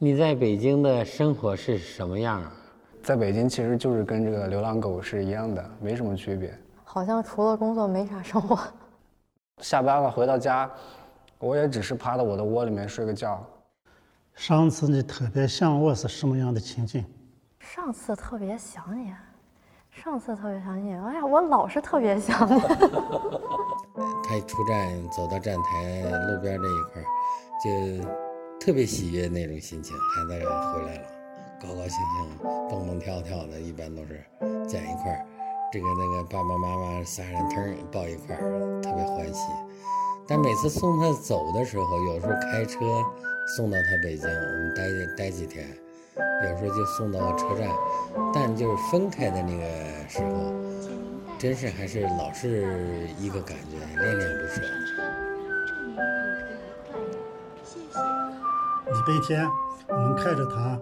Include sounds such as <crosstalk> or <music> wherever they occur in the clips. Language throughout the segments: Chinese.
你在北京的生活是什么样？在北京其实就是跟这个流浪狗是一样的，没什么区别。好像除了工作没啥生活。<laughs> 下班了回到家，我也只是趴到我的窝里面睡个觉。上次你特别想我是什么样的情景？上次特别想你，上次特别想你。哎呀，我老是特别想你。他一出站走到站台路边这一块儿，就特别喜悦那种心情，孩子回来了，高高兴兴、蹦蹦跳跳的，一般都是在一块儿。这个那个爸爸妈妈仨人腾抱一块儿，特别欢喜。但每次送他走的时候，有时候开车送到他北京，我们待待几天；有时候就送到车站。但就是分开的那个时候，真是还是老是一个感觉，恋恋不舍。礼拜天我们看着他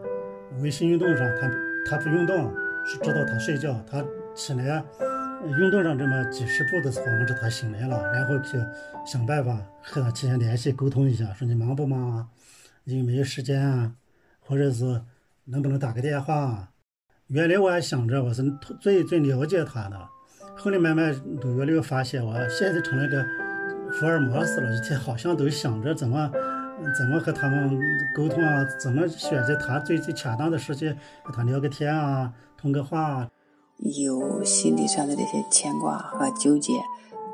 微信运动上，他他不运动，是知道他睡觉，他。起来，运动上这么几十步的时候，我们知道他醒来了，然后去想办法和他提前联系沟通一下，说你忙不忙啊？有没有时间啊？或者是能不能打个电话？啊原来我还想着我是最最了解他的，后来慢慢都越来越发现，我现在成了个福尔摩斯了，一天好像都想着怎么怎么和他们沟通啊，怎么选择他最最恰当的时间和他聊个天啊，通个话。啊有心理上的这些牵挂和纠结，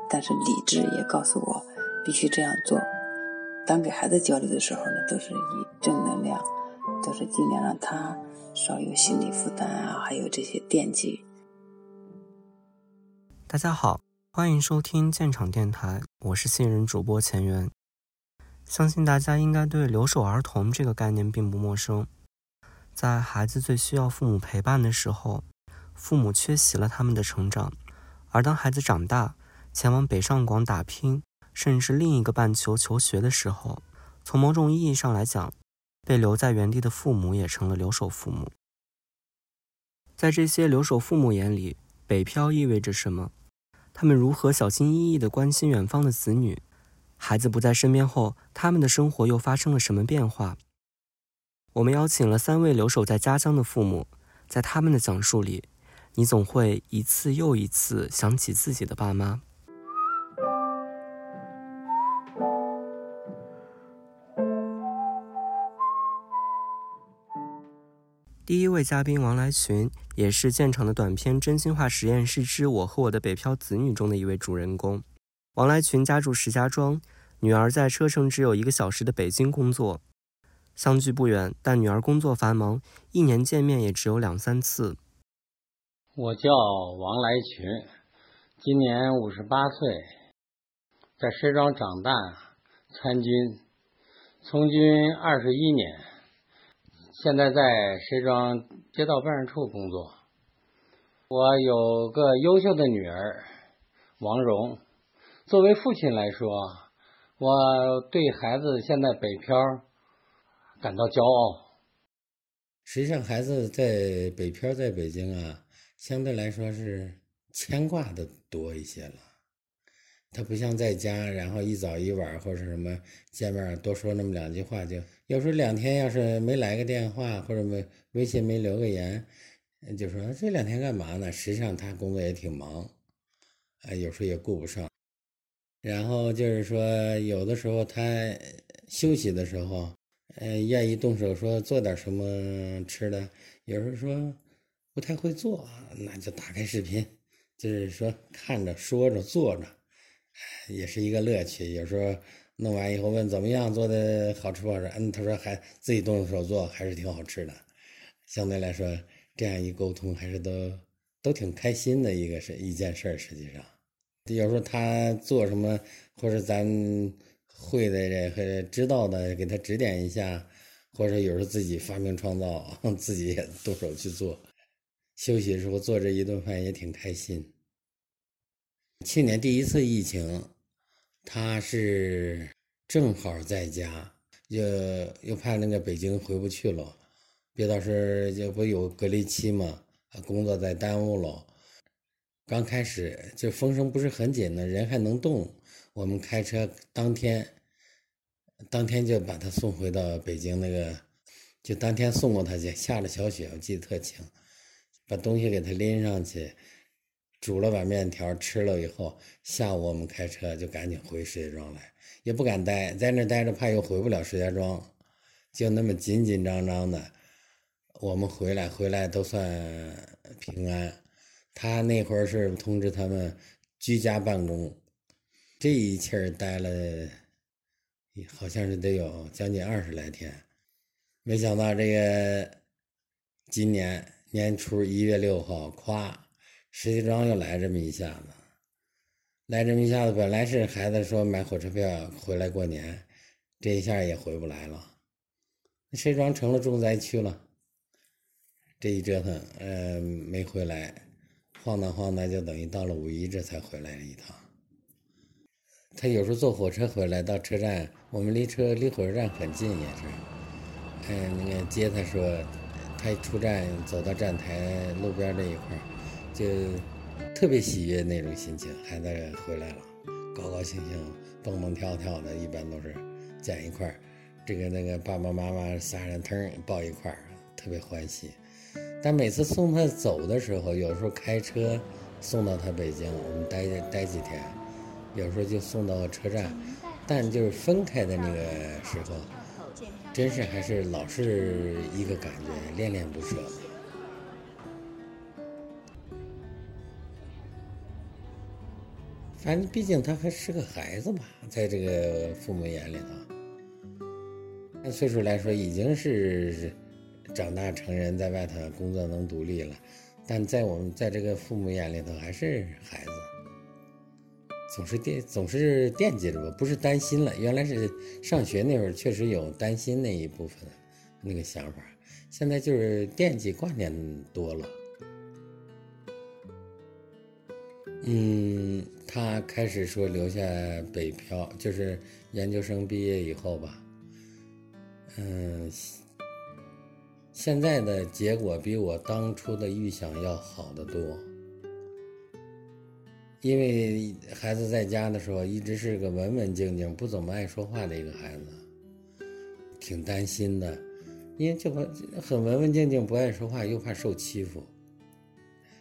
但是理智也告诉我必须这样做。当给孩子交流的时候呢，都是以正能量，都是尽量让他少有心理负担啊，还有这些惦记。大家好，欢迎收听建厂电台，我是新人主播钱源。相信大家应该对留守儿童这个概念并不陌生，在孩子最需要父母陪伴的时候。父母缺席了他们的成长，而当孩子长大，前往北上广打拼，甚至另一个半球求学的时候，从某种意义上来讲，被留在原地的父母也成了留守父母。在这些留守父母眼里，北漂意味着什么？他们如何小心翼翼地关心远方的子女？孩子不在身边后，他们的生活又发生了什么变化？我们邀请了三位留守在家乡的父母，在他们的讲述里。你总会一次又一次想起自己的爸妈。第一位嘉宾王来群，也是建厂的短片《真心话实验室之我和我的北漂子女》中的一位主人公。王来群家住石家庄，女儿在车程只有一个小时的北京工作，相距不远，但女儿工作繁忙，一年见面也只有两三次。我叫王来群，今年五十八岁，在石家庄长大，参军，从军二十一年，现在在石家庄街道办事处工作。我有个优秀的女儿王蓉，作为父亲来说，我对孩子现在北漂感到骄傲。实际上，孩子在北漂，在北京啊。相对来说是牵挂的多一些了，他不像在家，然后一早一晚或者什么见面多说那么两句话，就有时候两天要是没来个电话或者没微信没留个言，就说这两天干嘛呢？实际上他工作也挺忙，啊，有时候也顾不上。然后就是说有的时候他休息的时候，呃，愿意动手说做点什么吃的，有时候说。不太会做，那就打开视频，就是说看着、说着、做着，也是一个乐趣。有时候弄完以后问怎么样，做的好吃不好吃？嗯，他说还自己动手做，还是挺好吃的。相对来说，这样一沟通，还是都都挺开心的一个是一件事儿。实际上，有时候他做什么，或者咱会的这和知道的，给他指点一下，或者有时候自己发明创造，<laughs> 自己也动手去做。休息的时候做这一顿饭也挺开心。去年第一次疫情，他是正好在家，又又怕那个北京回不去了，别到时候就不有隔离期嘛，工作再耽误了。刚开始就风声不是很紧的，人还能动，我们开车当天，当天就把他送回到北京那个就当天送过他去，下了小雪，我记得特清，把东西给他拎上去，煮了碗面条吃了以后，下午我们开车就赶紧回石家庄来，也不敢待在那待着，怕又回不了石家庄，就那么紧紧张张的。我们回来回来都算平安。他那会儿是通知他们居家办公，这一气儿待了，好像是得有将近二十来天。没想到这个今年年初一月六号，咵，石家庄又来这么一下子。来这么一下子，本来是孩子说买火车票回来过年，这一下也回不来了。石家庄成了重灾区了。这一折腾，呃，没回来，晃荡晃荡，就等于到了五一这才回来一趟。他有时候坐火车回来，到车站，我们离车离火车站很近，也是。嗯，那个接他说，他一出站走到站台路边这一块就特别喜悦那种心情，孩子回来了，高高兴兴，蹦蹦跳跳的，一般都是在一块儿，这个那个爸爸妈妈仨人腾抱一块儿，特别欢喜。但每次送他走的时候，有时候开车送到他北京，我们待待几天，有时候就送到车站，但就是分开的那个时候，真是还是老是一个感觉，恋恋不舍。反正毕竟他还是个孩子吧，在这个父母眼里头，按岁数来说已经是。长大成人，在外头工作能独立了，但在我们在这个父母眼里头还是孩子，总是惦总是惦记着吧，不是担心了。原来是上学那会儿确实有担心那一部分那个想法，现在就是惦记挂念多了。嗯，他开始说留下北漂，就是研究生毕业以后吧，嗯。现在的结果比我当初的预想要好得多，因为孩子在家的时候一直是个文文静静、不怎么爱说话的一个孩子，挺担心的，因为就很很文文静静、不爱说话，又怕受欺负。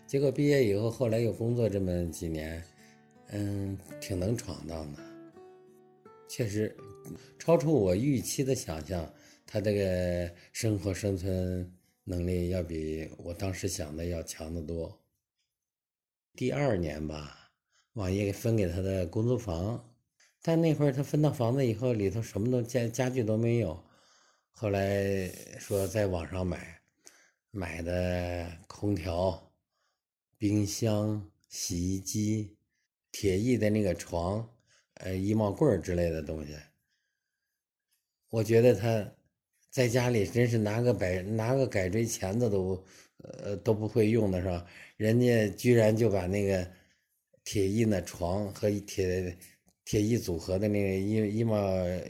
结果毕业以后，后来又工作这么几年，嗯，挺能闯荡的，确实超出我预期的想象。他这个生活生存能力要比我当时想的要强得多。第二年吧，网爷给分给他的公租房，但那会儿他分到房子以后，里头什么都家家具都没有。后来说在网上买，买的空调、冰箱、洗衣机、铁艺的那个床、呃衣帽柜之类的东西。我觉得他。在家里真是拿个摆拿个改锥钳子都，呃都不会用的是吧？人家居然就把那个铁艺那床和铁铁艺组合的那个衣衣帽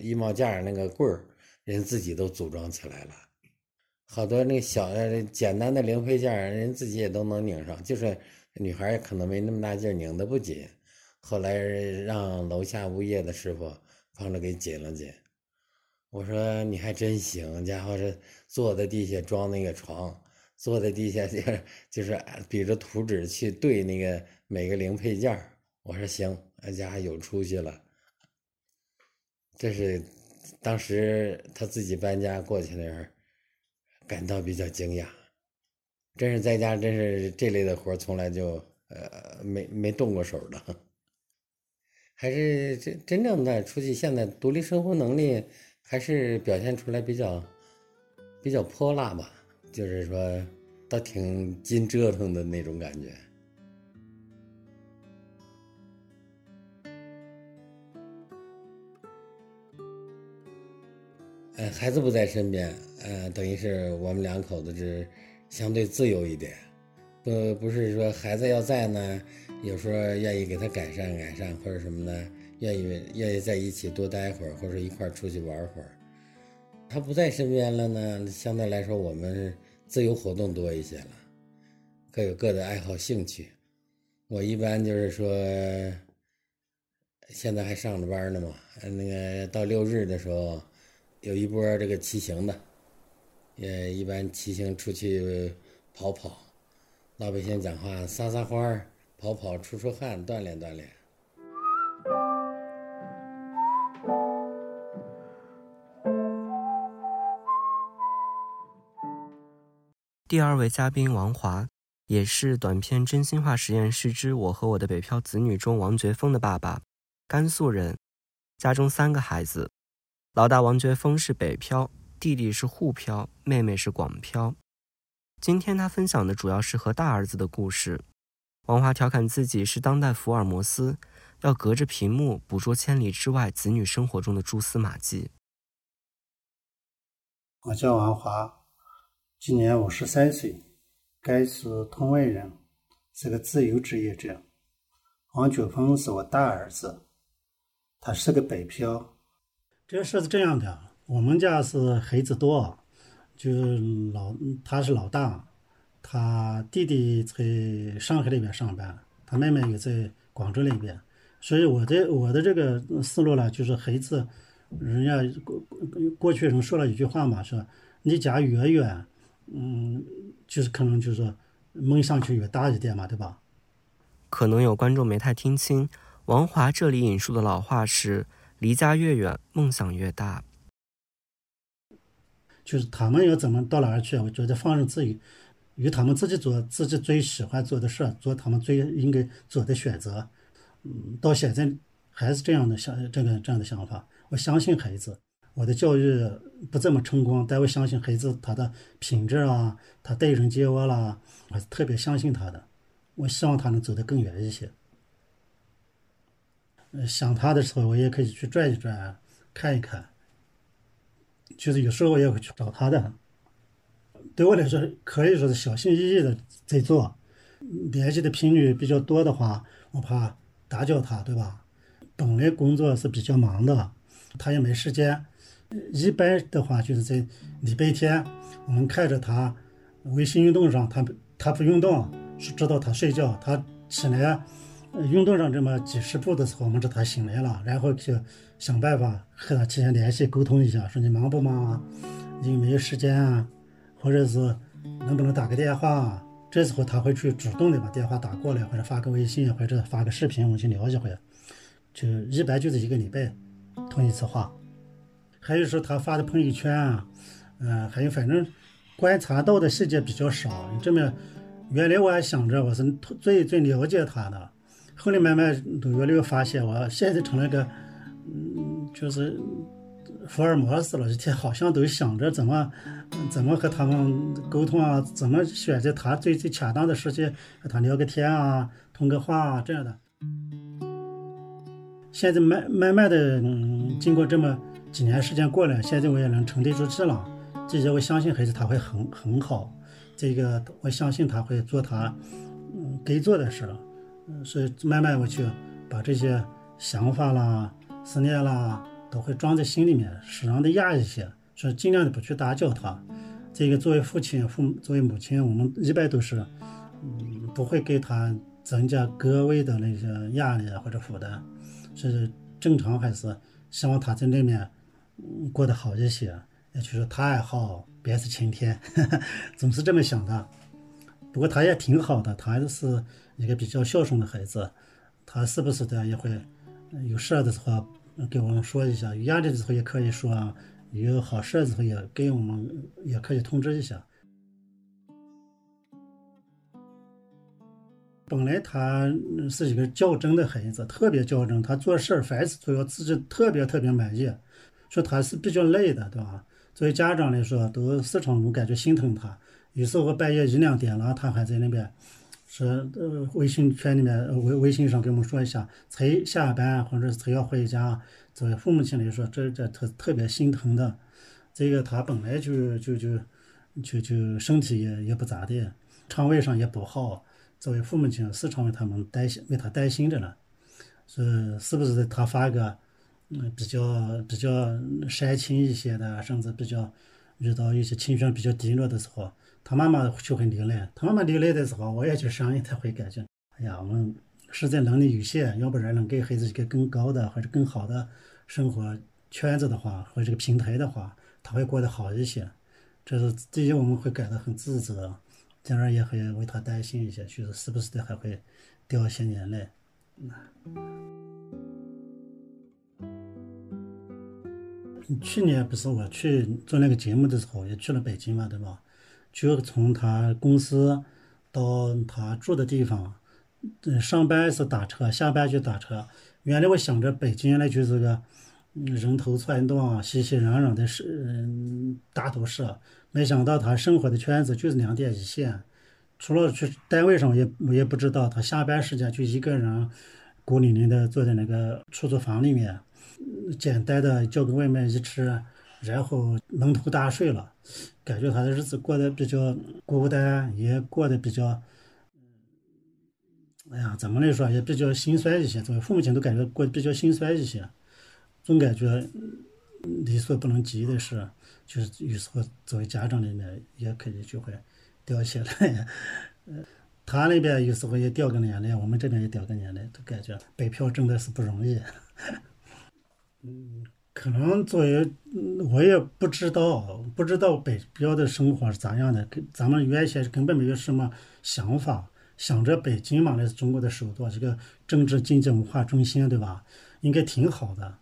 衣帽架那个柜儿，人自己都组装起来了。好多那小的简单的零配件，人自己也都能拧上，就是女孩可能没那么大劲拧的不紧。后来让楼下物业的师傅帮着给紧了紧。我说你还真行，家伙这坐在地下装那个床，坐在地下 <laughs> 就是就是比着图纸去对那个每个零配件我说行，俺家伙有出息了。这是当时他自己搬家过去那会儿，感到比较惊讶。真是在家真是这类的活从来就呃没没动过手的，<laughs> 还是真真正的出去现在独立生活能力。还是表现出来比较比较泼辣吧，就是说，倒挺经折腾的那种感觉。呃，孩子不在身边，呃，等于是我们两口子是相对自由一点，不不是说孩子要在呢，有时候愿意给他改善改善或者什么的。愿意愿意在一起多待会儿，或者一块儿出去玩会儿。他不在身边了呢，相对来说我们自由活动多一些了，各有各的爱好兴趣。我一般就是说，现在还上着班呢嘛，那个到六日的时候，有一波这个骑行的，也一般骑行出去跑跑，老百姓讲话撒撒欢儿，跑跑出出汗，锻炼锻炼。第二位嘉宾王华，也是短片《真心话实验室之我和我的北漂子女》中王觉峰的爸爸，甘肃人，家中三个孩子，老大王觉峰是北漂，弟弟是沪漂，妹妹是广漂。今天他分享的主要是和大儿子的故事。王华调侃自己是当代福尔摩斯，要隔着屏幕捕捉千里之外子女生活中的蛛丝马迹。我叫王华。今年五十三岁，甘肃通渭人，是个自由职业者。王觉峰是我大儿子，他是个北漂。这事是这样的，我们家是孩子多，就老他是老大，他弟弟在上海那边上班，他妹妹也在广州那边。所以我的我的这个思路呢，就是孩子，人家过过去人说了一句话嘛，说离家越远。嗯，就是可能就是梦想就越大一点嘛，对吧？可能有观众没太听清，王华这里引述的老话是“离家越远，梦想越大”。就是他们要怎么到哪儿去？我觉得放任自由，由他们自己做自己最喜欢做的事，做他们最应该做的选择。嗯，到现在还是这样的想，这个这样的想法。我相信孩子。我的教育不怎么成功，但我相信孩子他的品质啊，他待人接物啦，我是特别相信他的。我希望他能走得更远一些。想他的时候，我也可以去转一转，看一看。就是有时候我也会去找他的。对我来说，可以说是小心翼翼的在做。联系的频率比较多的话，我怕打搅他，对吧？本来工作是比较忙的，他也没时间。一般的话，就是在礼拜天，我们看着他微信运动上，他他不运动，是直到他睡觉，他起来运动上这么几十步的时候，我们知道他醒来了，然后就想办法和他提前联系沟通一下，说你忙不忙啊？你有没有时间啊？或者是能不能打个电话？这时候他会去主动的把电话打过来，或者发个微信，或者发个视频，我们去聊一会。就一般就是一个礼拜通一次话。还有说他发的朋友圈啊，嗯，还有反正观察到的细节比较少。这么，原来我还想着我是最最了解他的，后来慢慢都越来越发现，我现在成了个，嗯，就是福尔摩斯了。一天好像都想着怎么怎么和他们沟通啊，怎么选择他最最恰当的时间和他聊个天啊，通个话啊这样的。现在慢慢慢的，嗯，经过这么。几年时间过了，现在我也能沉得住气了。这些我相信孩子他会很很好，这个我相信他会做他嗯该做的事。嗯，所以慢慢我去把这些想法啦、思念啦，都会装在心里面，适当的压一些，所以尽量的不去打搅他。这个作为父亲、父母作为母亲，我们一般都是嗯不会给他增加格外的那些压力或者负担，是正常还是希望他在那面。过得好一些，也就是他爱好便是晴天，<laughs> 总是这么想的。不过他也挺好的，他还是一个比较孝顺的孩子。他时不时的也会有事儿的时候给我们说一下，有压力的时候也可以说，有好事的时候也给我们也可以通知一下。本来他是一个较真的孩子，特别较真，他做事凡事都要自己特别特别满意。说他是比较累的，对吧？作为家长来说，都时常我感觉心疼他。有时候半夜一两点了，他还在那边，说呃微信圈里面微微信上给我们说一下，才下班或者是才要回家。作为父母亲来说，这这特特别心疼的。这个他本来就就就就就身体也也不咋地，肠胃上也不好。作为父母亲，时常为他们担心，为他担心着呢。是是不是他发个？嗯，比较比较煽情一些的，甚至比较遇到一些情绪比较低落的时候，他妈妈就会流泪。他妈妈流泪的时候，我也就相应他会感觉，哎呀，我们实在能力有限，要不然能给孩子一个更高的或者更好的生活圈子的话，或者这个平台的话，他会过得好一些。这是第一，我们会感到很自责，第二也会为他担心一些，就是时不时的还会掉一些眼泪。那去年不是我去做那个节目的时候，也去了北京嘛，对吧？就从他公司到他住的地方，上班是打车，下班就打车。原来我想着北京那就是个人头攒动、熙熙攘攘的市，嗯，大都市。没想到他生活的圈子就是两点一线，除了去单位上，也我也不知道他下班时间就一个人孤零零的坐在那个出租房里面。简单的叫个外卖一吃，然后蒙头大睡了，感觉他的日子过得比较孤单，也过得比较，哎呀，怎么来说也比较心酸一些。作为父母亲都感觉过得比较心酸一些，总感觉力所不能及的事，就是有时候作为家长里面也可以就会掉下来。<laughs> 他那边有时候也掉个眼泪，我们这边也掉个眼泪，都感觉北漂真的是不容易。嗯，可能作为我也不知道，不知道北漂的生活是咋样的。跟咱们原先根本没有什么想法，想着北京嘛，那是中国的首都，这个政治经济文化中心，对吧？应该挺好的。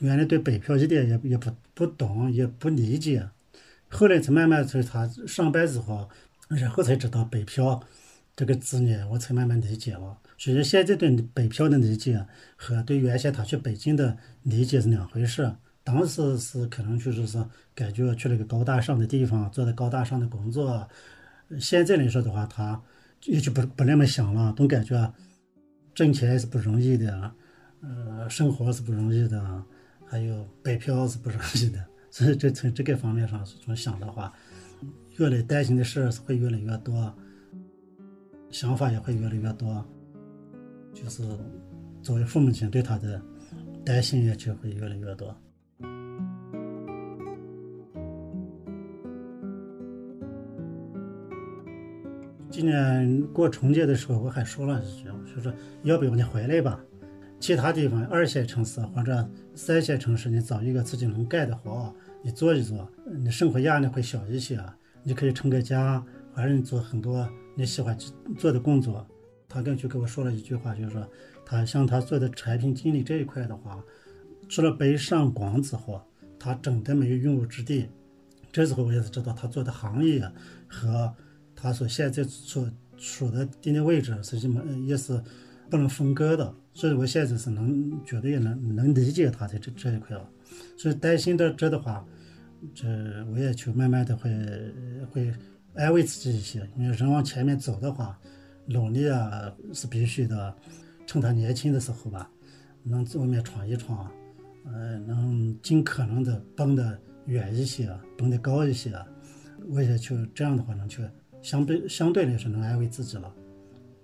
原来对北漂一点也也不不懂，也不理解。后来才慢慢在他上班之后，然后才知道北漂这个字呢，我才慢慢理解了。其实现在对北漂的理解和对原先他去北京的理解是两回事。当时是可能就是说感觉去了个高大上的地方，做的高大上的工作。现在来说的话，他也就不不那么想了，总感觉挣钱是不容易的，呃，生活是不容易的，还有北漂是不容易的。所以这从这个方面上从想的话，越来担心的事是会越来越多，想法也会越来越多。就是作为父母亲对他的担心也就会越来越多。今年过春节的时候，我还说了一句，我说要不你回来吧？其他地方二线城市或者三线城市，你找一个自己能干的活，你做一做，你生活压力会小一些，你可以成个家，或者你做很多你喜欢做的工作。他跟就跟我说了一句话，就是说，他像他做的产品经理这一块的话，除了北上广之后，他真的没有用武之地。这时候我也是知道，他做的行业和他所现在所处的地理位置是什么，也是不能分割的。所以我现在是能绝对也能能理解他的这这一块了。所以担心的这的话，这我也就慢慢的会会安慰自己一些，因为人往前面走的话。努力啊是必须的，趁他年轻的时候吧，能在外面闯一闯，呃，能尽可能的蹦得远一些，蹦得高一些，我也就这样的话能去相对相对来说能安慰自己了。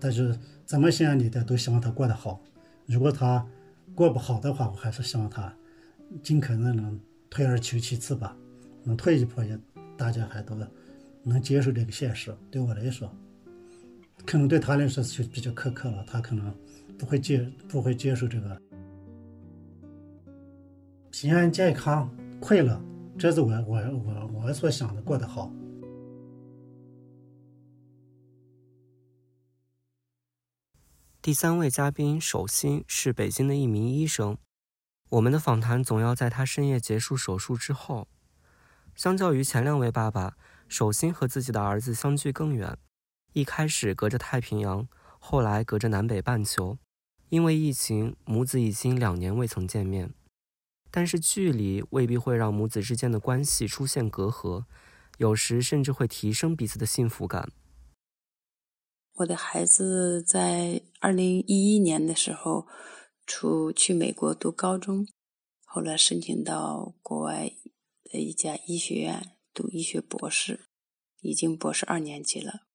但是怎么想你的都希望他过得好，如果他过不好的话，我还是希望他尽可能能退而求其次吧，能退一步也大家还都能接受这个现实。对我来说。可能对他来说就比较苛刻了，他可能不会接不会接受这个平安健康快乐，这是我我我我所想的过得好。第三位嘉宾手心是北京的一名医生，我们的访谈总要在他深夜结束手术之后。相较于前两位爸爸，手心和自己的儿子相距更远。一开始隔着太平洋，后来隔着南北半球，因为疫情，母子已经两年未曾见面。但是距离未必会让母子之间的关系出现隔阂，有时甚至会提升彼此的幸福感。我的孩子在二零一一年的时候出去美国读高中，后来申请到国外的一家医学院读医学博士，已经博士二年级了。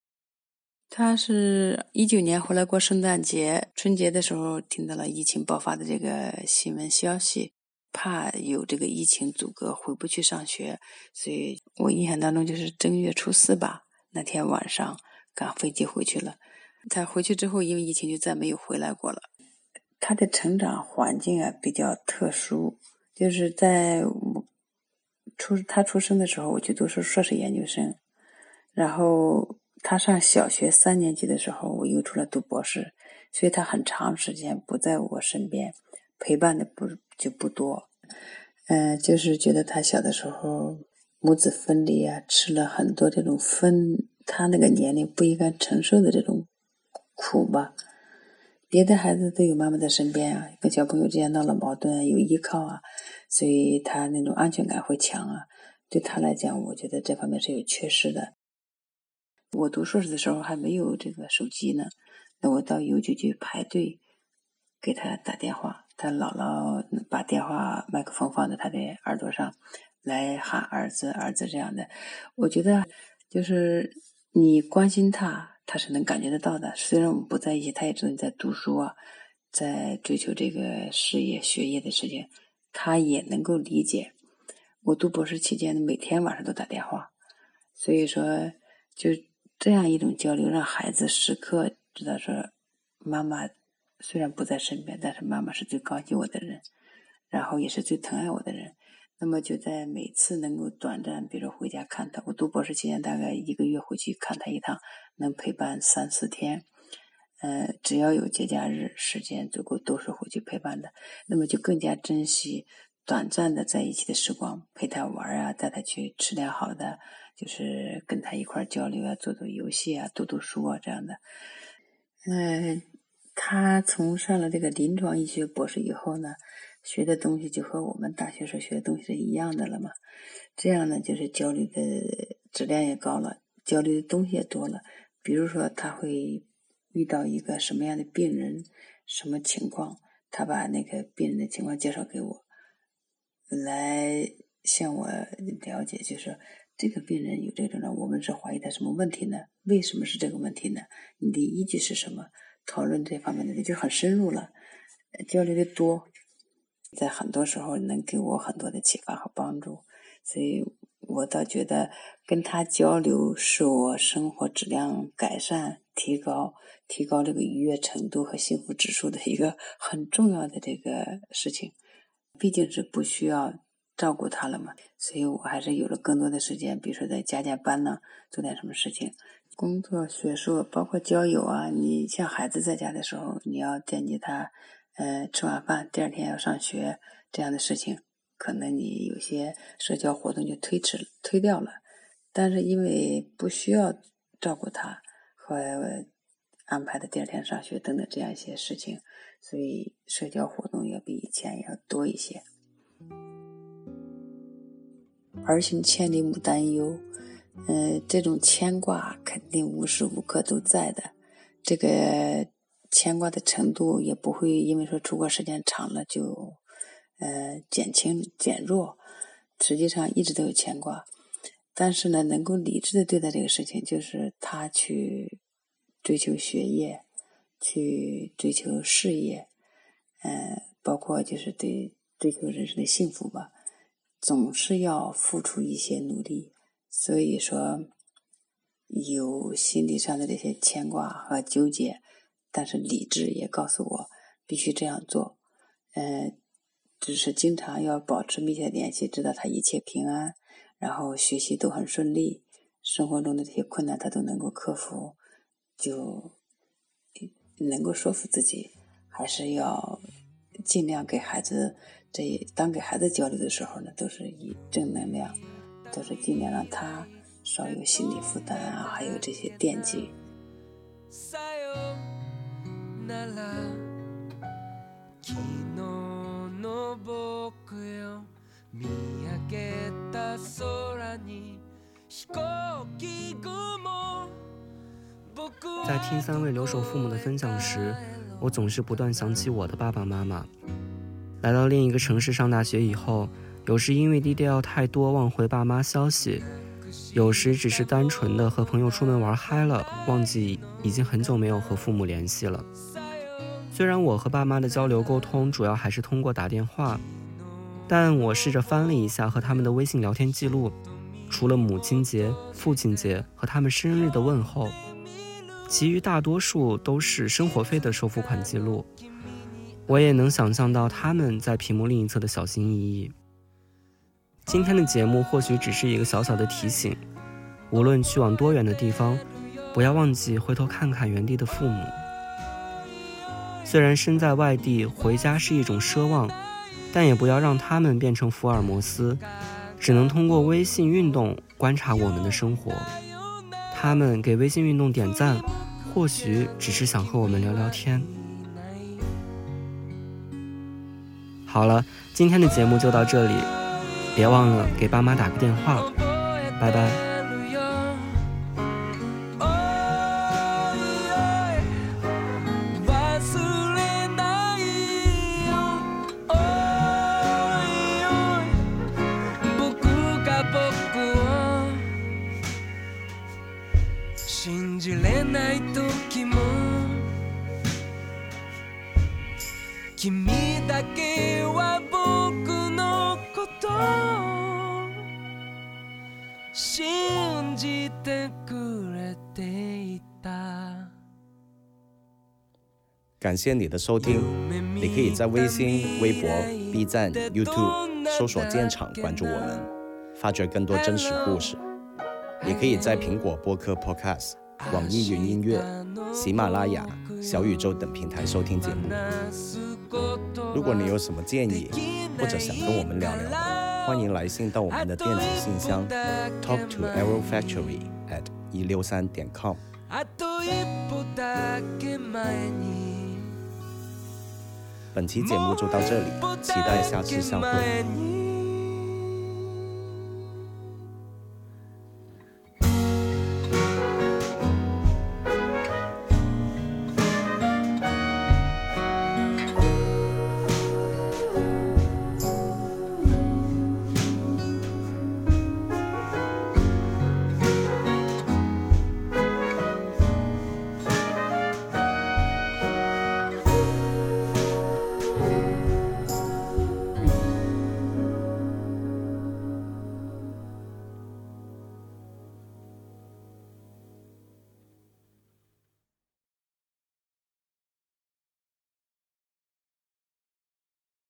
他是一九年回来过圣诞节、春节的时候，听到了疫情爆发的这个新闻消息，怕有这个疫情阻隔，回不去上学，所以我印象当中就是正月初四吧，那天晚上赶飞机回去了。他回去之后，因为疫情就再没有回来过了。他的成长环境啊比较特殊，就是在我出他出生的时候，我就读是硕士研究生，然后他上小学三年级的时候，我又出来读博士，所以他很长时间不在我身边，陪伴的不就不多。嗯，就是觉得他小的时候母子分离啊，吃了很多这种分他那个年龄不应该承受的这种苦吧。别的孩子都有妈妈在身边啊，跟小朋友之间闹了矛盾有依靠啊，所以他那种安全感会强啊。对他来讲，我觉得这方面是有缺失的。我读硕士的时候还没有这个手机呢，那我到邮局去排队给他打电话，他姥姥把电话麦克风放在他的耳朵上，来喊儿子儿子这样的。我觉得就是你关心他。他是能感觉得到的，虽然我们不在一起，他也知道你在读书啊，在追求这个事业、学业的事情，他也能够理解。我读博士期间，每天晚上都打电话，所以说就这样一种交流，让孩子时刻知道说，妈妈虽然不在身边，但是妈妈是最关心我的人，然后也是最疼爱我的人。那么就在每次能够短暂，比如回家看他，我读博士期间大概一个月回去看他一趟，能陪伴三四天。呃，只要有节假日时间足够，都是回去陪伴的。那么就更加珍惜短暂的在一起的时光，陪他玩啊，带他去吃点好的，就是跟他一块交流啊，做做游戏啊，读读书啊这样的。嗯，他从上了这个临床医学博士以后呢。学的东西就和我们大学时候学的东西是一样的了嘛？这样呢，就是交流的质量也高了，交流的东西也多了。比如说，他会遇到一个什么样的病人，什么情况，他把那个病人的情况介绍给我，来向我了解，就是这个病人有这种呢，我们是怀疑他什么问题呢？为什么是这个问题呢？你的依据是什么？讨论这方面的就很深入了，交流的多。在很多时候能给我很多的启发和帮助，所以我倒觉得跟他交流是我生活质量改善、提高、提高这个愉悦程度和幸福指数的一个很重要的这个事情。毕竟是不需要照顾他了嘛，所以我还是有了更多的时间，比如说在加加班呢，做点什么事情，工作、学术，包括交友啊。你像孩子在家的时候，你要惦记他。呃，吃完饭第二天要上学这样的事情，可能你有些社交活动就推迟推掉了。但是因为不需要照顾他和安排的第二天上学等等这样一些事情，所以社交活动要比以前要多一些。儿行千里母担忧，呃，这种牵挂肯定无时无刻都在的。这个。牵挂的程度也不会因为说出国时间长了就，呃减轻减弱，实际上一直都有牵挂，但是呢，能够理智的对待这个事情，就是他去追求学业，去追求事业，呃，包括就是对追求人生的幸福吧，总是要付出一些努力，所以说有心理上的这些牵挂和纠结。但是理智也告诉我必须这样做，嗯，只是经常要保持密切联系，知道他一切平安，然后学习都很顺利，生活中的这些困难他都能够克服，就能够说服自己，还是要尽量给孩子这当给孩子交流的时候呢，都是以正能量，都是尽量让他少有心理负担啊，还有这些惦记。在听三位留守父母的分享时，我总是不断想起我的爸爸妈妈。来到另一个城市上大学以后，有时因为 DDL 太多忘回爸妈消息，有时只是单纯的和朋友出门玩嗨了，忘记已经很久没有和父母联系了。虽然我和爸妈的交流沟通主要还是通过打电话，但我试着翻了一下和他们的微信聊天记录，除了母亲节、父亲节和他们生日的问候，其余大多数都是生活费的收付款记录。我也能想象到他们在屏幕另一侧的小心翼翼。今天的节目或许只是一个小小的提醒，无论去往多远的地方，不要忘记回头看看原地的父母。虽然身在外地，回家是一种奢望，但也不要让他们变成福尔摩斯，只能通过微信运动观察我们的生活。他们给微信运动点赞，或许只是想和我们聊聊天。好了，今天的节目就到这里，别忘了给爸妈打个电话，拜拜。感谢你的收听，你可以在微信、微博、B 站、YouTube 搜索“建厂”关注我们，发掘更多真实故事。也可以在苹果播客 Podcast、网易云音乐、喜马拉雅、小宇宙等平台收听节目。如果你有什么建议，或者想跟我们聊聊，欢迎来信到我们的电子信箱 talk to arrow factory at 一六三点 com。本期节目就到这里，期待下次相会。